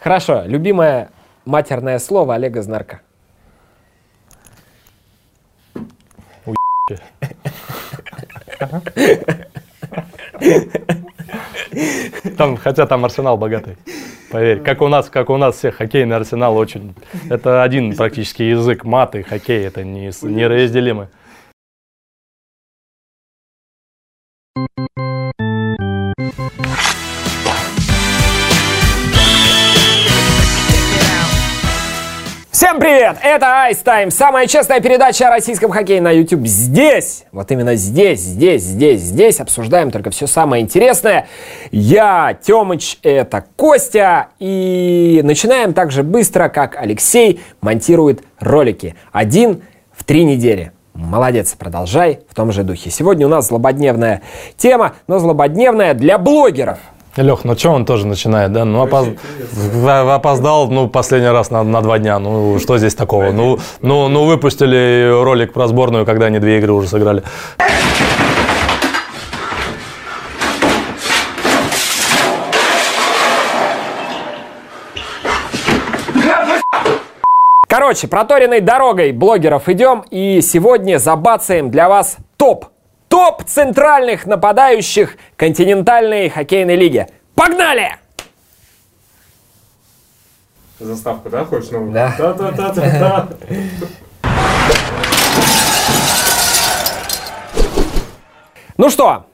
Хорошо, любимое матерное слово Олега Знарка. Там, хотя там арсенал богатый. Поверь, как у нас, как у нас всех хоккейный арсенал очень. Это один практически язык маты, хоккей, это не, неразделимы. Всем привет! Это Ice Time, самая честная передача о российском хоккее на YouTube. Здесь, вот именно здесь, здесь, здесь, здесь обсуждаем только все самое интересное. Я, Темыч, это Костя. И начинаем так же быстро, как Алексей монтирует ролики. Один в три недели. Молодец, продолжай в том же духе. Сегодня у нас злободневная тема, но злободневная для блогеров. Лех, ну что он тоже начинает, да? Ну, опоз... опоздал, ну, последний раз на, на два дня. Ну, что здесь такого? Ну, ну, ну, выпустили ролик про сборную, когда они две игры уже сыграли. Короче, проторенной дорогой блогеров идем, и сегодня забацаем для вас топ топ центральных нападающих континентальной хоккейной лиги. Погнали! Заставку, да, хочешь новую? Да. Да-да-да-да-да. Ну что,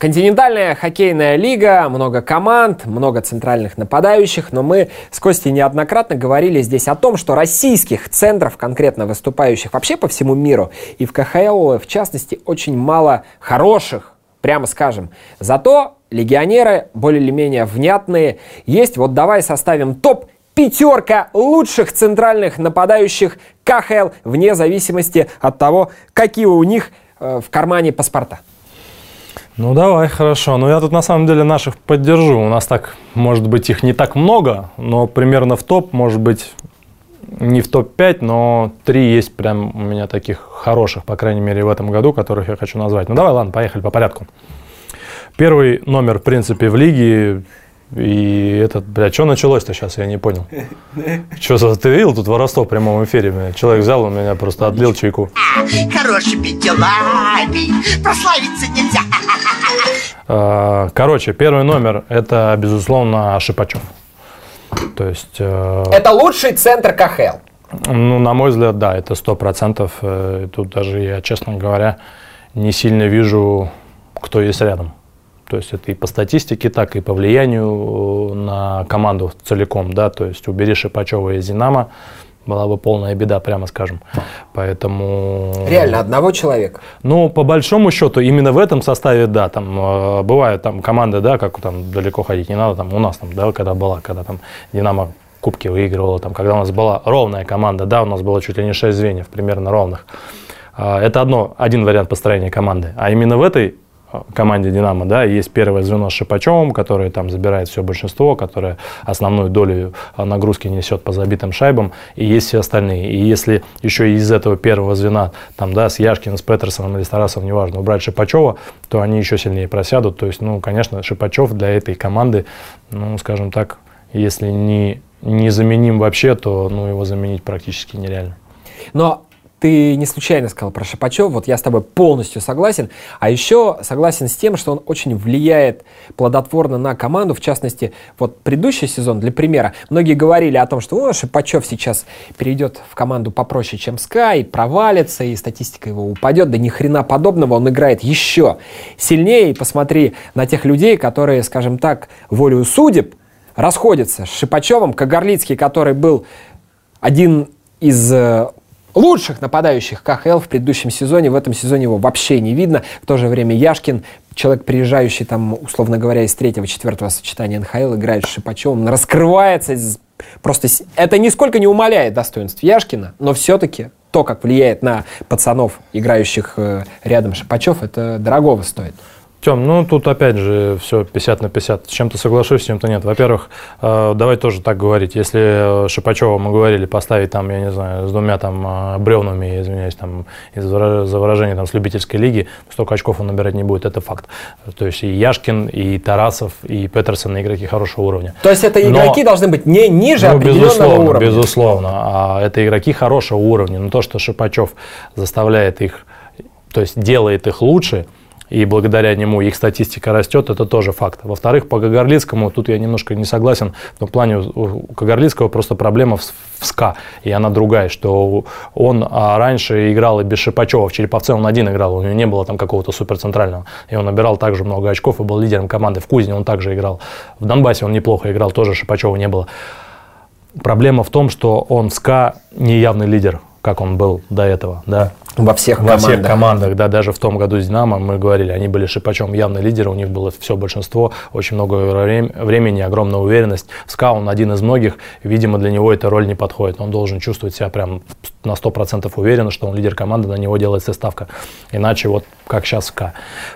Континентальная хоккейная лига, много команд, много центральных нападающих, но мы с Костей неоднократно говорили здесь о том, что российских центров, конкретно выступающих вообще по всему миру, и в КХЛ в частности, очень мало хороших, прямо скажем. Зато легионеры более или менее внятные есть. Вот давай составим топ пятерка лучших центральных нападающих КХЛ вне зависимости от того, какие у них э, в кармане паспорта. Ну давай, хорошо. Но я тут на самом деле наших поддержу. У нас так, может быть, их не так много, но примерно в топ, может быть, не в топ-5, но три есть прям у меня таких хороших, по крайней мере, в этом году, которых я хочу назвать. Ну давай, ладно, поехали по порядку. Первый номер, в принципе, в лиге и этот, бля, что началось-то сейчас, я не понял. Что за, ты видел тут воровство в прямом эфире? Бля? Человек взял у меня просто отлил чайку. Хорошими делами прославиться нельзя. А, Короче, первый номер – это, безусловно, Шипачев. То есть, э, Это лучший центр КХЛ. ну, на мой взгляд, да, это сто процентов. Э, Тут даже я, честно говоря, не сильно вижу, кто есть рядом. То есть это и по статистике, так и по влиянию на команду целиком, да, то есть убери Шипачева из «Динамо», была бы полная беда, прямо скажем. Поэтому... Реально, одного человека. Ну, по большому счету, именно в этом составе, да, там э, бывают там команды, да, как там далеко ходить не надо, там у нас там, да, когда была, когда там Динамо кубки выигрывала, там, когда у нас была ровная команда, да, у нас было чуть ли не 6 звеньев, примерно ровных. А, Это одно, один вариант построения команды. А именно в этой команде «Динамо», да, есть первое звено с Шипачевым, которое там забирает все большинство, которое основную долю а, нагрузки несет по забитым шайбам, и есть все остальные. И если еще из этого первого звена, там, да, с Яшкиным, с Петерсоном или с Тарасовым, неважно, убрать Шипачева, то они еще сильнее просядут. То есть, ну, конечно, Шипачев для этой команды, ну, скажем так, если не, не заменим вообще, то ну, его заменить практически нереально. Но ты не случайно сказал про Шапачева, вот я с тобой полностью согласен. А еще согласен с тем, что он очень влияет плодотворно на команду. В частности, вот предыдущий сезон, для примера, многие говорили о том, что о, Шипачев сейчас перейдет в команду попроще, чем Скай, провалится, и статистика его упадет. Да ни хрена подобного, он играет еще сильнее. И посмотри на тех людей, которые, скажем так, волею судеб расходятся с Шипачевым. Кагарлицкий, который был один из э, лучших нападающих КХЛ в предыдущем сезоне. В этом сезоне его вообще не видно. В то же время Яшкин, человек, приезжающий там, условно говоря, из третьего-четвертого сочетания НХЛ, играет с Шипачевым, он раскрывается. Просто это нисколько не умаляет достоинств Яшкина, но все-таки то, как влияет на пацанов, играющих э, рядом Шипачев, это дорогого стоит. Тем, ну тут опять же все 50 на 50. С чем-то соглашусь, с чем-то нет. Во-первых, э, давай тоже так говорить. Если Шипачева мы говорили поставить там, я не знаю, с двумя там э, бревнами, извиняюсь, там из-за за выражение там с любительской лиги, столько очков он набирать не будет, это факт. То есть и Яшкин, и Тарасов, и Петерсон игроки хорошего уровня. То есть это игроки Но, должны быть не ниже ну, определенного безусловно, уровня? Безусловно, а это игроки хорошего уровня. Но то, что Шипачев заставляет их, то есть делает их лучше – и благодаря нему их статистика растет, это тоже факт. Во-вторых, по Кагарлицкому, тут я немножко не согласен, в том плане у Кагарлицкого просто проблема в, в СКА, и она другая, что он а, раньше играл и без Шипачева, в Череповце он один играл, у него не было там какого-то суперцентрального, и он набирал также много очков и был лидером команды. В Кузне он также играл, в Донбассе он неплохо играл, тоже Шипачева не было. Проблема в том, что он в СКА не явный лидер, как он был до этого, да. Во всех Во командах. всех командах, да, даже в том году с «Динамо» мы говорили, они были Шипачом явно лидеры, у них было все большинство, очень много времени, огромная уверенность. В СКА он один из многих, видимо, для него эта роль не подходит. Он должен чувствовать себя прям на 100% уверенно, что он лидер команды, на него делается ставка. Иначе вот как сейчас СКА.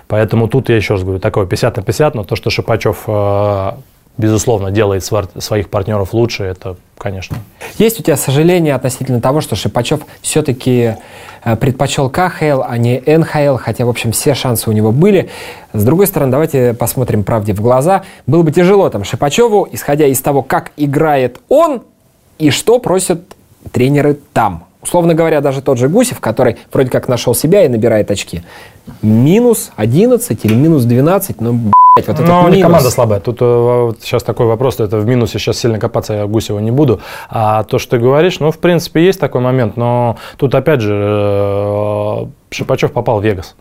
Поэтому тут я еще раз говорю, такое 50 на 50, но то, что Шипачев э, безусловно, делает своих партнеров лучше, это, конечно. Есть у тебя сожаление относительно того, что Шипачев все-таки э, предпочел КХЛ, а не НХЛ, хотя, в общем, все шансы у него были. С другой стороны, давайте посмотрим правде в глаза. Было бы тяжело там Шипачеву, исходя из того, как играет он и что просят тренеры там. Условно говоря, даже тот же Гусев, который вроде как нашел себя и набирает очки. Минус 11 или минус 12, ну, вот этот Но минус. не команда слабая. Тут э, вот, сейчас такой вопрос, это в минусе сейчас сильно копаться я Гусева не буду. А то, что ты говоришь, ну, в принципе, есть такой момент, но тут опять же э, Шипачев попал в Вегас.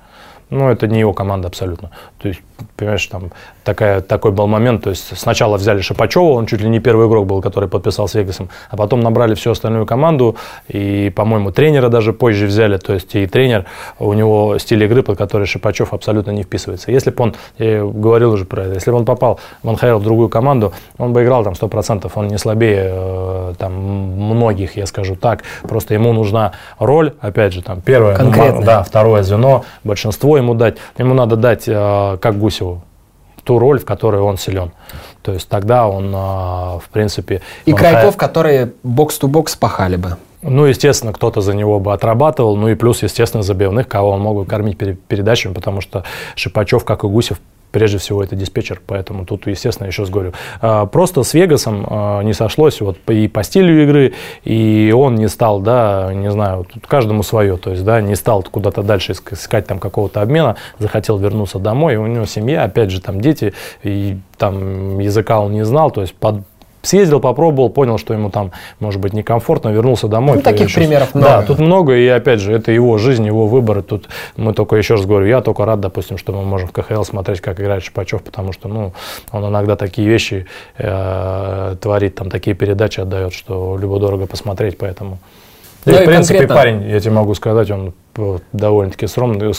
Ну, это не его команда абсолютно. То есть, понимаешь, там такая, такой был момент. То есть, сначала взяли Шипачева, он чуть ли не первый игрок был, который подписал с Вегасом, а потом набрали всю остальную команду, и, по-моему, тренера даже позже взяли. То есть, и тренер, у него стиль игры, под который Шипачев абсолютно не вписывается. Если бы он, я говорил уже про это, если бы он попал в НХЛ в другую команду, он бы играл там 100%, он не слабее э, там многих, я скажу так. Просто ему нужна роль, опять же, там первое, ну, да, второе звено, большинство ему дать? Ему надо дать, э, как Гусеву, ту роль, в которой он силен. То есть тогда он, э, в принципе... И крайков, которые бокс-то-бокс пахали бы. Ну, естественно, кто-то за него бы отрабатывал, ну и плюс, естественно, забивных, кого он мог бы кормить передачами, потому что Шипачев, как и Гусев, прежде всего это диспетчер, поэтому тут, естественно, еще раз говорю, а, просто с Вегасом а, не сошлось вот и по стилю игры, и он не стал, да, не знаю, тут каждому свое, то есть, да, не стал куда-то дальше искать там какого-то обмена, захотел вернуться домой, и у него семья, опять же, там дети, и там языка он не знал, то есть под, съездил, попробовал, понял, что ему там, может быть, некомфортно, вернулся домой. Ну, таких сейчас... примеров много. Да, тут много, и опять же, это его жизнь, его выборы. Тут мы только, еще раз говорю, я только рад, допустим, что мы можем в КХЛ смотреть, как играет Шипачев, потому что, ну, он иногда такие вещи э, творит, там такие передачи отдает, что любо-дорого посмотреть, поэтому... Да ну и, в принципе, конкретно... парень, я тебе могу сказать, он довольно-таки скромный,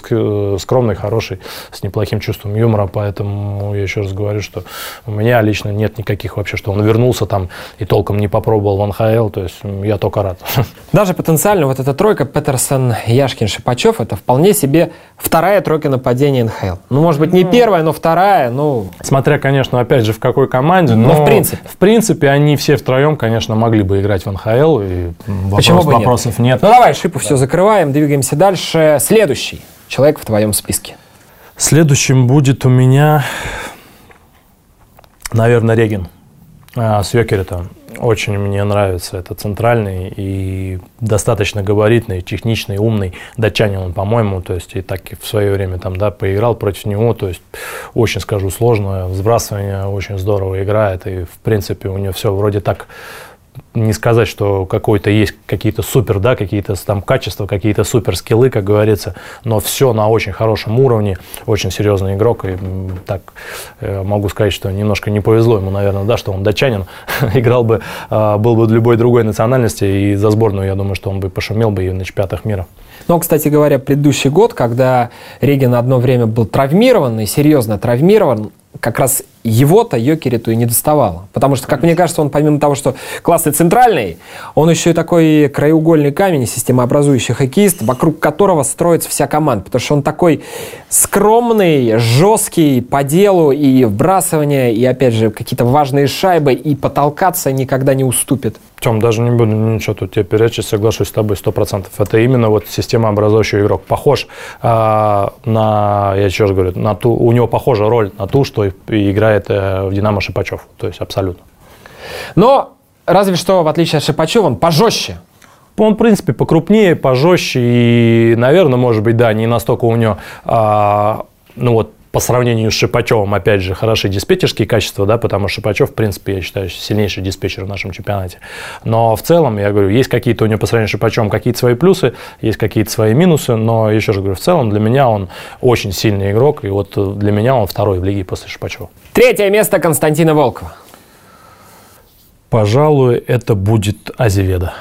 скромный, хороший, с неплохим чувством юмора, поэтому я еще раз говорю, что у меня лично нет никаких вообще, что он вернулся там и толком не попробовал в НХЛ, то есть я только рад. Даже потенциально вот эта тройка Петерсон, Яшкин, Шипачев, это вполне себе вторая тройка нападения НХЛ. Ну, может быть, не ну, первая, но вторая, ну... Смотря, конечно, опять же, в какой команде, но, но в принципе. В принципе, они все втроем, конечно, могли бы играть в НХЛ, и вопрос, Почему бы вопросов нет? нет. Ну, давай, Шипу да. все закрываем, двигаемся дальше дальше следующий человек в твоем списке? Следующим будет у меня, наверное, Регин а, с. Очень мне нравится. Это центральный и достаточно габаритный, техничный, умный датчанин он, по-моему. То есть и так в свое время там, да, поиграл против него. То есть очень, скажу, сложное. Взбрасывание очень здорово играет. И, в принципе, у него все вроде так не сказать, что какой-то есть какие-то супер, да, какие-то там качества, какие-то супер скиллы, как говорится, но все на очень хорошем уровне, очень серьезный игрок, и так э, могу сказать, что немножко не повезло ему, наверное, да, что он датчанин, играл бы, э, был бы любой другой национальности, и за сборную, я думаю, что он бы пошумел бы и на чемпионатах мира. Но, кстати говоря, предыдущий год, когда Реген одно время был травмирован и серьезно травмирован, как раз его-то Йокериту и не доставало. Потому что, как мне кажется, он помимо того, что классный центральный, он еще и такой краеугольный камень, системообразующий хоккеист, вокруг которого строится вся команда. Потому что он такой скромный, жесткий по делу и вбрасывание, и опять же какие-то важные шайбы, и потолкаться никогда не уступит. Тем, даже не буду ничего тут тебе перечить, соглашусь с тобой сто процентов. Это именно вот системообразующий игрок. Похож а, на, я еще раз говорю, на ту, у него похожа роль на ту, что и, и играет э, в Динамо Шипачев. То есть абсолютно. Но разве что, в отличие от Шипачева, он пожестче. Он, в принципе, покрупнее, пожестче и, наверное, может быть, да, не настолько у него, а, ну вот, по сравнению с Шипачевым, опять же, хороши диспетчерские качества, да, потому что Шипачев, в принципе, я считаю, сильнейший диспетчер в нашем чемпионате. Но в целом, я говорю, есть какие-то у него по сравнению с Шипачевым какие-то свои плюсы, есть какие-то свои минусы, но еще раз говорю, в целом для меня он очень сильный игрок, и вот для меня он второй в лиге после Шипачева. Третье место Константина Волкова. Пожалуй, это будет Азеведа.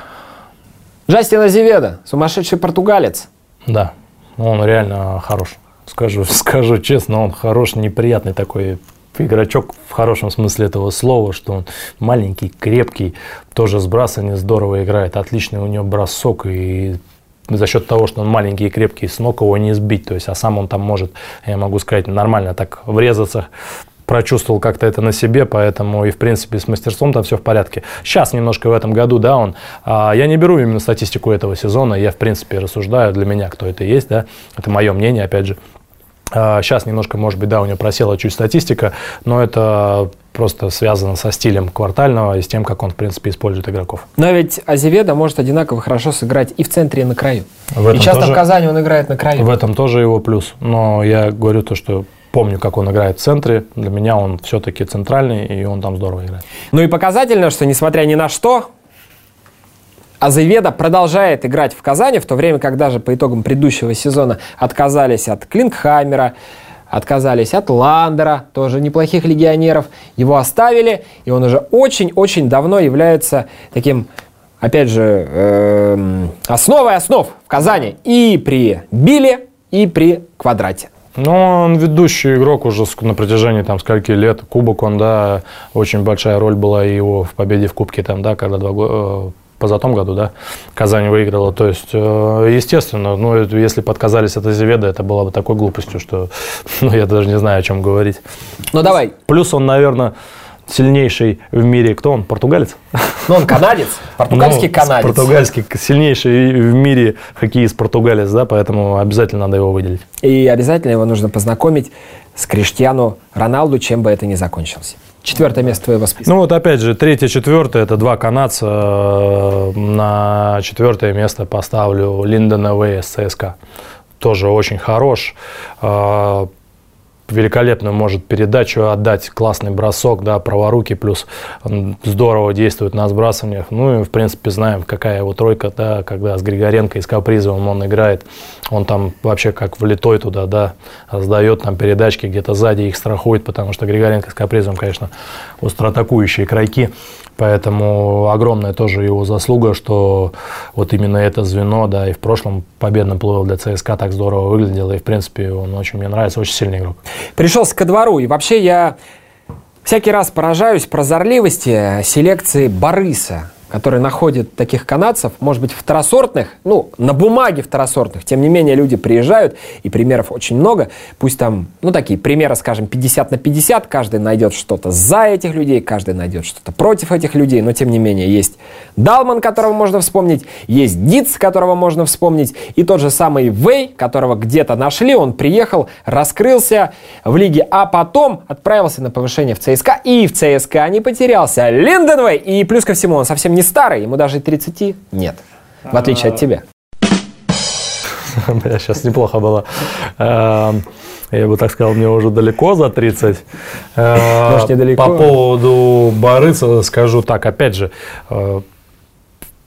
Джастин Азеведа, сумасшедший португалец. Да, он реально хорош. Скажу, скажу честно, он хорош, неприятный такой игрочок в хорошем смысле этого слова, что он маленький, крепкий, тоже сбрасывание здорово играет, отличный у него бросок и за счет того, что он маленький и крепкий, с ног его не сбить, то есть, а сам он там может, я могу сказать, нормально так врезаться прочувствовал как-то это на себе, поэтому и, в принципе, с мастерством там все в порядке. Сейчас немножко в этом году, да, он... А, я не беру именно статистику этого сезона, я, в принципе, рассуждаю для меня, кто это есть, да, это мое мнение, опять же. А, сейчас немножко, может быть, да, у него просела чуть статистика, но это просто связано со стилем квартального и с тем, как он, в принципе, использует игроков. Но ведь Азеведа может одинаково хорошо сыграть и в центре, и на краю. В и часто тоже- в Казани он играет на краю. В этом тоже его плюс. Но я говорю то, что помню, как он играет в центре. Для меня он все-таки центральный, и он там здорово играет. Ну и показательно, что несмотря ни на что, Азеведа продолжает играть в Казани, в то время как даже по итогам предыдущего сезона отказались от Клингхаймера, отказались от Ландера, тоже неплохих легионеров. Его оставили, и он уже очень-очень давно является таким, опять же, эм, основой основ в Казани и при Биле, и при Квадрате. Но он ведущий игрок уже на протяжении там скольки лет. Кубок, он, да, очень большая роль была его в победе в Кубке, там, да, когда два года позатом году, да, Казань выиграла. То есть, э, естественно, ну, если бы отказались от Азеведа, это было бы такой глупостью, что ну, я даже не знаю, о чем говорить. Ну давай, Плюс он, наверное, сильнейший в мире. Кто он? Португалец? ну он канадец, португальский Ну, канадец. Португальский сильнейший в мире хоккеист португалец, да, поэтому обязательно надо его выделить. И обязательно его нужно познакомить с Криштиану Роналду, чем бы это ни закончилось. Четвертое место твоего списка. Ну вот опять же, третье, четвертое, это два канадца. Э, На четвертое место поставлю Линдона Вэя с ЦСКА. Тоже очень хорош. Великолепно может передачу отдать, классный бросок, да, праворуки, плюс здорово действует на сбрасываниях. Ну и, в принципе, знаем, какая его тройка, да, когда с Григоренко и с Капризовым он играет. Он там вообще как влитой туда, да, сдает там передачки, где-то сзади их страхует, потому что Григоренко с Капризовым, конечно, остроатакующие игроки. Поэтому огромная тоже его заслуга, что вот именно это звено, да, и в прошлом победном плыве для ЦСКА так здорово выглядело. И, в принципе, он очень мне нравится, очень сильный игрок. Пришелся ко двору, и вообще я всякий раз поражаюсь прозорливости селекции Бориса, который находит таких канадцев, может быть, второсортных, ну, на бумаге второсортных. Тем не менее, люди приезжают, и примеров очень много. Пусть там, ну, такие примеры, скажем, 50 на 50, каждый найдет что-то за этих людей, каждый найдет что-то против этих людей, но, тем не менее, есть Далман, которого можно вспомнить, есть Диц, которого можно вспомнить, и тот же самый Вей, которого где-то нашли, он приехал, раскрылся в лиге, а потом отправился на повышение в ЦСКА, и в ЦСКА не потерялся. Линденвей, и плюс ко всему, он совсем не старый, ему даже и 30 нет, в отличие от тебя. Бля, сейчас неплохо было. Эм, Я бы так сказал, мне уже далеко за 30. Э, Может, недалеко. По поводу Бориса скажу так, опять же, э,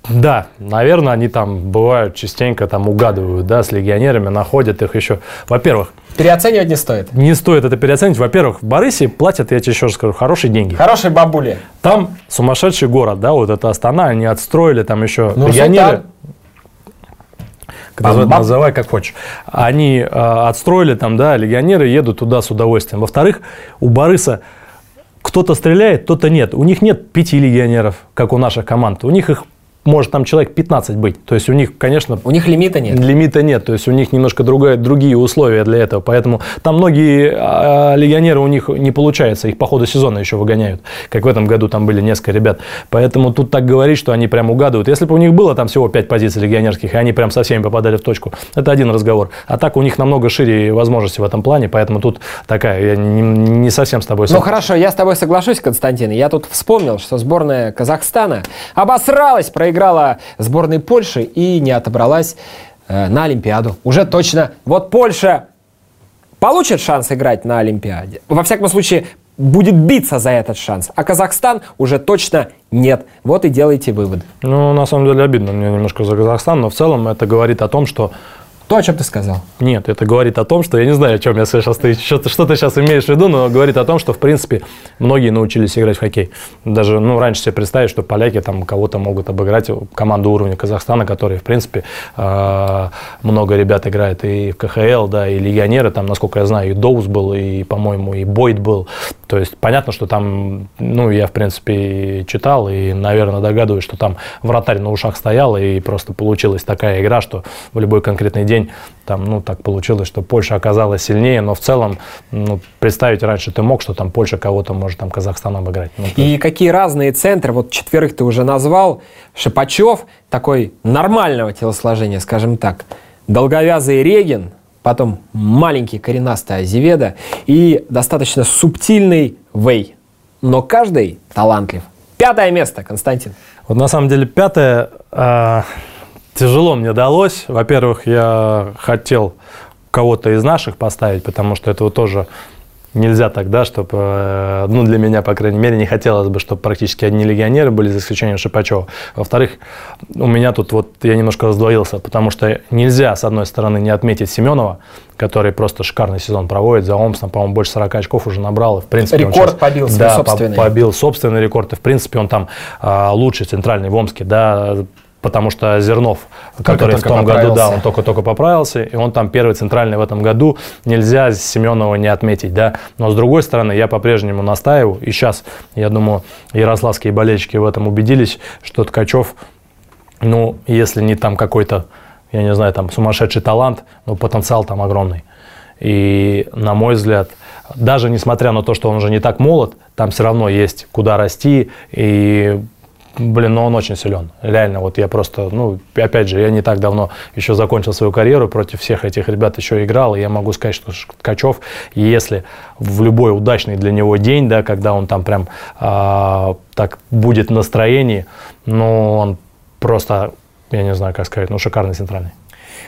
да, наверное, они там бывают частенько там угадывают, да, с легионерами, находят их еще. Во-первых, Переоценивать не стоит. не стоит это переоценить. Во-первых, в Борисе платят, я тебе еще раз скажу, хорошие деньги. Хорошие бабули. Там сумасшедший город, да, вот это Астана, они отстроили там еще Ну, легионеры. Называй, называй как хочешь. Они э, отстроили там, да, легионеры едут туда с удовольствием. Во-вторых, у Бориса кто-то стреляет, кто-то нет. У них нет пяти легионеров, как у наших команд. У них их может там человек 15 быть. То есть у них, конечно... У них лимита нет. Лимита нет, то есть у них немножко другая, другие условия для этого. Поэтому там многие а, легионеры у них не получается, их по ходу сезона еще выгоняют. Как в этом году там были несколько ребят. Поэтому тут так говорить, что они прям угадывают. Если бы у них было там всего 5 позиций легионерских, и они прям со всеми попадали в точку, это один разговор. А так у них намного шире возможности в этом плане, поэтому тут такая, я не, не совсем с тобой Ну хорошо, я с тобой соглашусь, Константин. Я тут вспомнил, что сборная Казахстана обосралась, проиграла проиграла сборной Польши и не отобралась э, на Олимпиаду. Уже точно. Вот Польша получит шанс играть на Олимпиаде. Во всяком случае, будет биться за этот шанс. А Казахстан уже точно нет. Вот и делайте выводы. Ну, на самом деле обидно мне немножко за Казахстан, но в целом это говорит о том, что то, о чем ты сказал. Нет, это говорит о том, что я не знаю, о чем я сейчас ты что, что ты сейчас имеешь в виду, но говорит о том, что в принципе многие научились играть в хоккей. Даже ну раньше себе представить, что поляки там кого-то могут обыграть команду уровня Казахстана, которые в принципе э, много ребят играет и в КХЛ, да, и легионеры там, насколько я знаю, и Доус был, и по-моему и Бойд был. То есть понятно, что там, ну я в принципе читал и, наверное, догадываюсь, что там вратарь на ушах стоял и просто получилась такая игра, что в любой конкретный день день там, ну, так получилось, что Польша оказалась сильнее, но в целом, ну, представить раньше ты мог, что там Польша кого-то может там Казахстан обыграть. Ну, и есть... какие разные центры, вот четверых ты уже назвал, Шипачев, такой нормального телосложения, скажем так, долговязый Регин, потом маленький коренастый Азеведа и достаточно субтильный Вей. Но каждый талантлив. Пятое место, Константин. Вот на самом деле пятое... Э Тяжело мне далось. Во-первых, я хотел кого-то из наших поставить, потому что этого тоже нельзя тогда, чтобы, э, ну, для меня, по крайней мере, не хотелось бы, чтобы практически одни легионеры были, за исключением Шипачева. Во-вторых, у меня тут вот, я немножко раздвоился, потому что нельзя, с одной стороны, не отметить Семенова, который просто шикарный сезон проводит за Омсом, по-моему, больше 40 очков уже набрал. И, в принципе, рекорд сейчас, побил свой да, собственный. побил собственный рекорд, и, в принципе, он там а, лучший центральный в Омске, да, потому что Зернов, только, который только в том году, да, он только-только поправился, и он там первый центральный в этом году, нельзя Семенова не отметить, да, но с другой стороны, я по-прежнему настаиваю, и сейчас, я думаю, ярославские болельщики в этом убедились, что Ткачев, ну, если не там какой-то, я не знаю, там сумасшедший талант, но потенциал там огромный. И, на мой взгляд, даже несмотря на то, что он уже не так молод, там все равно есть куда расти, и Блин, ну он очень силен. Реально, вот я просто, ну, опять же, я не так давно еще закончил свою карьеру, против всех этих ребят еще играл, и я могу сказать, что Ткачев, если в любой удачный для него день, да, когда он там прям э, так будет в настроении, ну, он просто, я не знаю, как сказать, ну, шикарный центральный.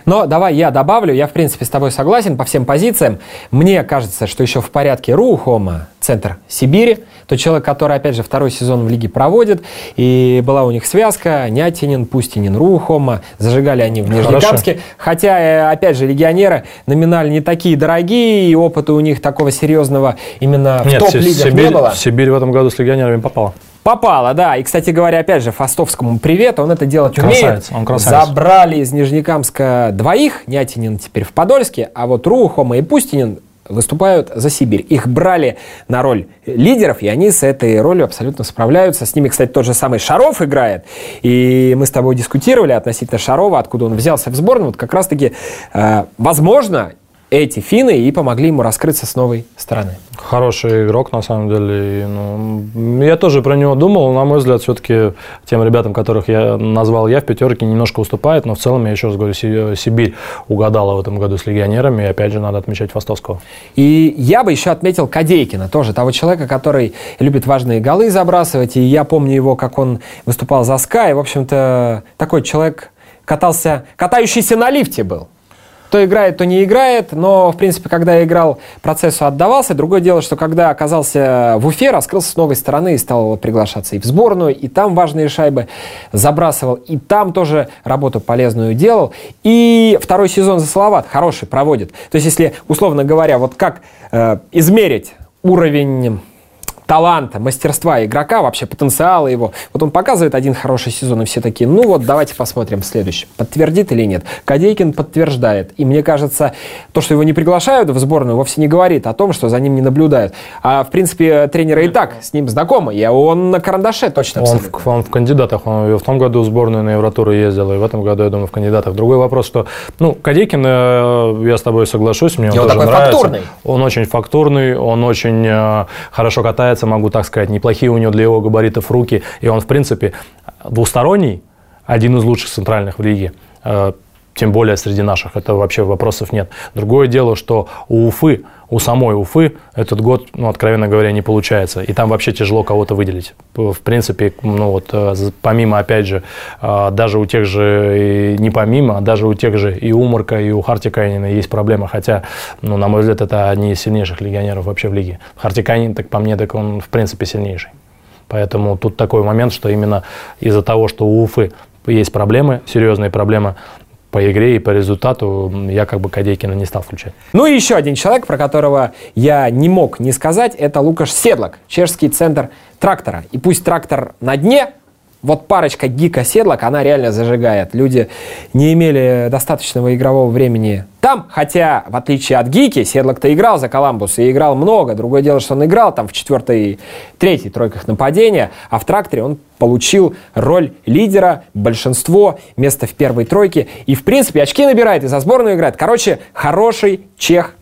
Но давай я добавлю, я в принципе с тобой согласен по всем позициям. Мне кажется, что еще в порядке Рухома, центр Сибири, тот человек, который, опять же, второй сезон в лиге проводит, и была у них связка Нятинин, Пустинин, Рухома, зажигали они в Нижнекамске. Хорошо. Хотя, э, опять же, легионеры номинально не такие дорогие, и опыта у них такого серьезного именно в топ-лигах не было. Сибирь в этом году с легионерами попала. Попало, да. И, кстати говоря, опять же, Фастовскому привет, он это делать красавец, умеет. Он красавец. Забрали из Нижнекамска двоих, Нятинин теперь в Подольске, а вот Рухома и Пустинин выступают за Сибирь. Их брали на роль лидеров, и они с этой ролью абсолютно справляются. С ними, кстати, тот же самый Шаров играет. И мы с тобой дискутировали относительно Шарова, откуда он взялся в сборную. Вот как раз-таки, э, возможно, эти финны и помогли ему раскрыться с новой стороны. Хороший игрок, на самом деле. Ну, я тоже про него думал. На мой взгляд, все-таки тем ребятам, которых я назвал я, в пятерке немножко уступает. Но в целом, я еще раз говорю, Сибирь угадала в этом году с легионерами. И опять же, надо отмечать Востовского. И я бы еще отметил Кадейкина, тоже того человека, который любит важные голы забрасывать. И я помню его, как он выступал за Sky. В общем-то, такой человек катался, катающийся на лифте был то играет, то не играет, но, в принципе, когда я играл, процессу отдавался. Другое дело, что когда оказался в Уфе, раскрылся с новой стороны и стал приглашаться и в сборную, и там важные шайбы забрасывал, и там тоже работу полезную делал. И второй сезон за Салават хороший проводит. То есть, если, условно говоря, вот как э, измерить уровень таланта, мастерства игрока, вообще потенциала его. Вот он показывает один хороший сезон, и все такие, ну вот, давайте посмотрим в следующем. Подтвердит или нет? Кадейкин подтверждает. И мне кажется, то, что его не приглашают в сборную, вовсе не говорит о том, что за ним не наблюдают. А, в принципе, тренеры и так с ним знакомы, и он на карандаше точно Он в, он в кандидатах, он в том году в сборную на Евротуру ездил, и в этом году, я думаю, в кандидатах. Другой вопрос, что, ну, Кадейкин, э, я с тобой соглашусь, мне он, он тоже такой нравится. фактурный. Он очень фактурный, он очень э, хорошо катается, могу так сказать, неплохие у него для его габаритов руки, и он, в принципе, двусторонний, один из лучших центральных в лиге. Тем более среди наших, это вообще вопросов нет. Другое дело, что у Уфы, у самой Уфы этот год, ну, откровенно говоря, не получается. И там вообще тяжело кого-то выделить. В принципе, ну вот э, помимо, опять же, даже у тех же, не помимо, а даже у тех же и у Мурка, и у Хартикайнина есть проблема. Хотя, ну, на мой взгляд, это одни из сильнейших легионеров вообще в лиге. Хартикайнин, так по мне, так он в принципе сильнейший. Поэтому тут такой момент, что именно из-за того, что у Уфы есть проблемы, серьезные проблемы по игре и по результату, я как бы Кадейкина не стал включать. Ну и еще один человек, про которого я не мог не сказать, это Лукаш Седлак, чешский центр трактора. И пусть трактор на дне, вот парочка Гика Седлак, она реально зажигает. Люди не имели достаточного игрового времени там, хотя, в отличие от Гики, Седлак-то играл за Коламбус и играл много. Другое дело, что он играл там в четвертой, третьей тройках нападения, а в тракторе он получил роль лидера, большинство, место в первой тройке. И, в принципе, очки набирает и за сборную играет. Короче, хороший чех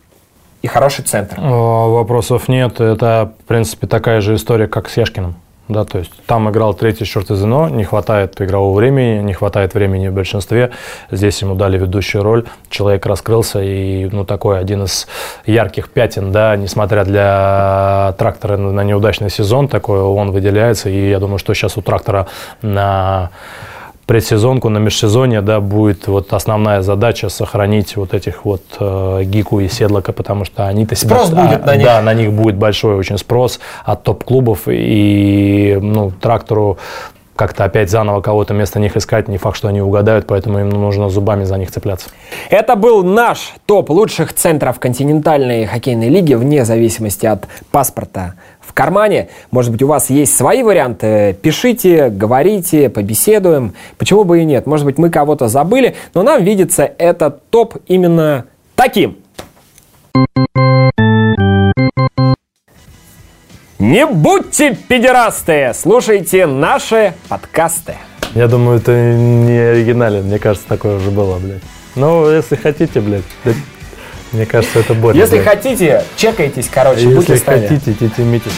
и хороший центр. Вопросов нет. Это, в принципе, такая же история, как с Яшкиным. Да, то есть там играл третий черт из ЗНО, не хватает игрового времени, не хватает времени в большинстве. Здесь ему дали ведущую роль, человек раскрылся и, ну, такой один из ярких пятен, да, несмотря для трактора на неудачный сезон, такой он выделяется. И я думаю, что сейчас у трактора на предсезонку, на межсезонье, да, будет вот основная задача сохранить вот этих вот э, Гику и Седлока, потому что они-то себя- Спрос будет на них. Да, на них будет большой очень спрос от топ-клубов, и ну, трактору как-то опять заново кого-то вместо них искать, не факт, что они угадают, поэтому им нужно зубами за них цепляться. Это был наш топ лучших центров континентальной хоккейной лиги вне зависимости от паспорта в кармане. Может быть, у вас есть свои варианты? Пишите, говорите, побеседуем. Почему бы и нет? Может быть, мы кого-то забыли, но нам видится этот топ именно таким. Не будьте педерасты! Слушайте наши подкасты. Я думаю, это не оригинален, мне кажется, такое уже было, блядь. Ну, если хотите, блядь, мне кажется, это больно. Если хотите, чекайтесь, короче, Если хотите, тетя Митя.